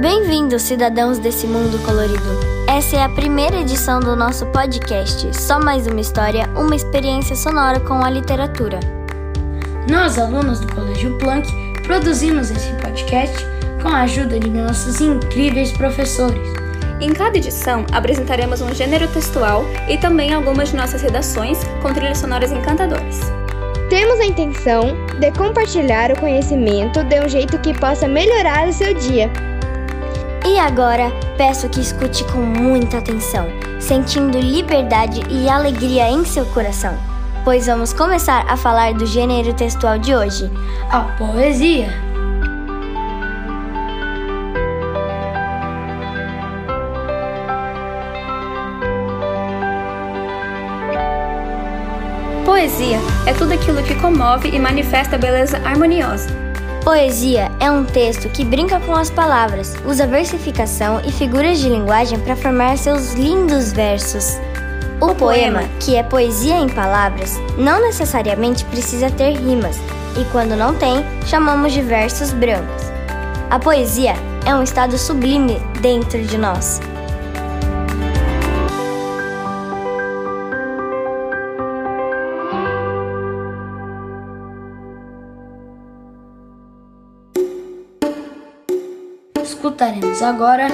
Bem-vindos, cidadãos desse mundo colorido. Essa é a primeira edição do nosso podcast Só Mais Uma História, uma experiência sonora com a literatura. Nós, alunos do Colégio Planck, produzimos esse podcast com a ajuda de nossos incríveis professores. Em cada edição, apresentaremos um gênero textual e também algumas de nossas redações com trilhas sonoras encantadoras. Temos a intenção de compartilhar o conhecimento de um jeito que possa melhorar o seu dia. E agora, peço que escute com muita atenção, sentindo liberdade e alegria em seu coração, pois vamos começar a falar do gênero textual de hoje, a poesia. Poesia é tudo aquilo que comove e manifesta beleza harmoniosa. Poesia é um texto que brinca com as palavras, usa versificação e figuras de linguagem para formar seus lindos versos. O, poema, que é poesia em palavras, não necessariamente precisa ter rimas, e quando não tem, chamamos de versos brancos. A poesia é um estado sublime dentro de nós. Escutaremos agora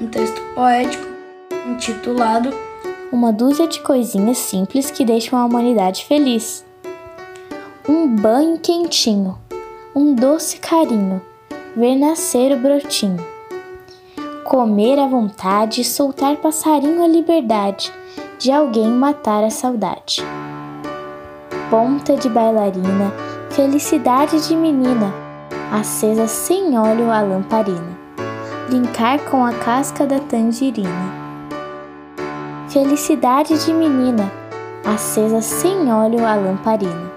um texto poético intitulado Uma dúzia de coisinhas simples que deixam a humanidade feliz. Um banho quentinho, um doce carinho, ver nascer o brotinho. Comer à vontade, soltar passarinho à liberdade, de alguém matar a saudade. Ponta de bailarina, felicidade de menina, acesa sem óleo a lamparina brincar com a casca da tangerina. Felicidade de menina, acesa sem óleo a lamparina.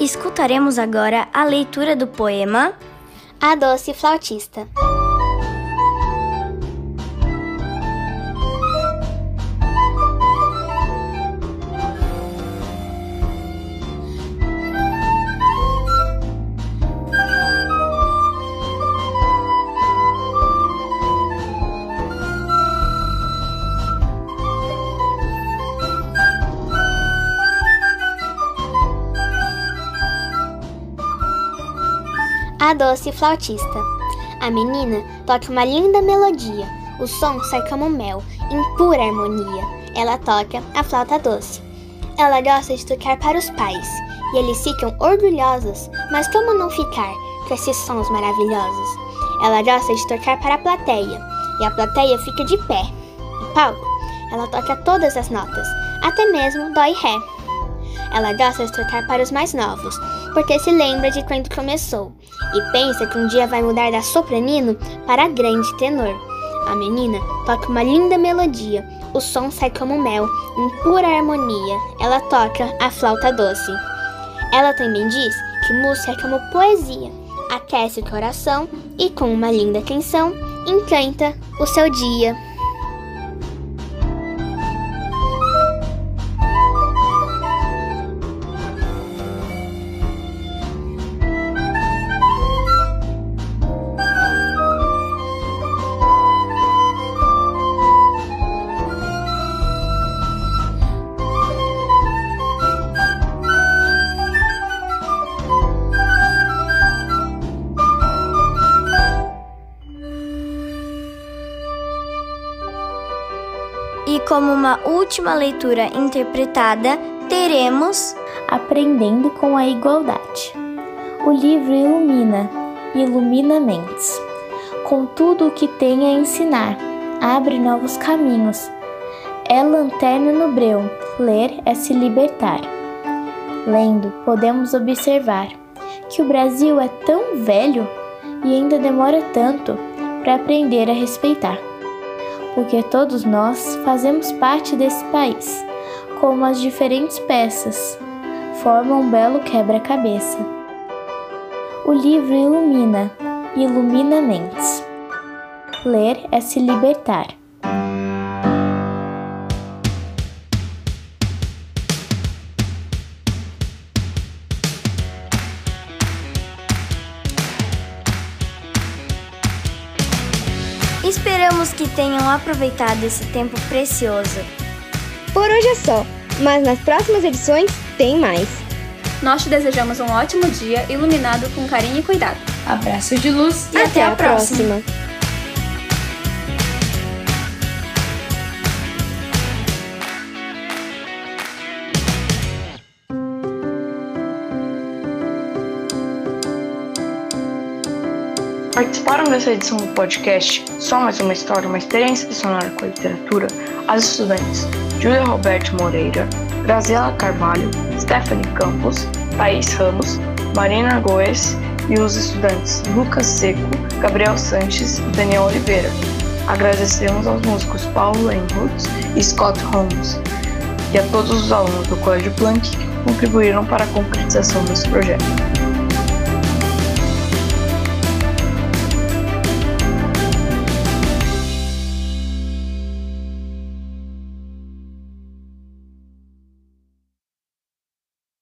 Escutaremos agora a leitura do poema A Doce Flautista. A doce flautista. A menina toca uma linda melodia, o som sai como mel, em pura harmonia. Ela toca a flauta doce. Ela gosta de tocar para os pais, e eles ficam orgulhosos, mas como não ficar com esses sons maravilhosos? Ela gosta de tocar para a plateia, e a plateia fica de pé. No palco, ela toca todas as notas, até mesmo dó e ré. Ela gosta de tocar para os mais novos, porque se lembra de quando começou e pensa que um dia vai mudar da sopranino para grande tenor. A menina toca uma linda melodia, o som sai como mel, em pura harmonia. Ela toca a flauta doce. Ela também diz que música é como poesia, aquece o coração e, com uma linda canção, encanta o seu dia. Como uma última leitura interpretada, teremos Aprendendo com a Igualdade. O livro ilumina, ilumina mentes. Com tudo o que tem a ensinar, abre novos caminhos. É lanterna no breu, ler é se libertar. Lendo, podemos observar que o Brasil é tão velho e ainda demora tanto para aprender a respeitar porque todos nós fazemos parte desse país, como as diferentes peças formam um belo quebra-cabeça. O livro ilumina, ilumina mentes. Ler é se libertar. Esperamos que tenham aproveitado esse tempo precioso. Por hoje é só, mas nas próximas edições tem mais. Nós te desejamos um ótimo dia iluminado com carinho e cuidado. Abraço de luz e Até, a próxima. Participaram dessa edição do podcast Só Mais Uma História, uma experiência sonora com a literatura, as estudantes Júlia Roberto Moreira, Graziela Carvalho, Stephanie Campos, Thaís Ramos, Marina Goes e os estudantes Lucas Seco, Gabriel Sanches e Daniel Oliveira. Agradecemos aos músicos Paulo Enrutz e Scott Holmes e a todos os alunos do Colégio Planck que contribuíram para a concretização desse projeto.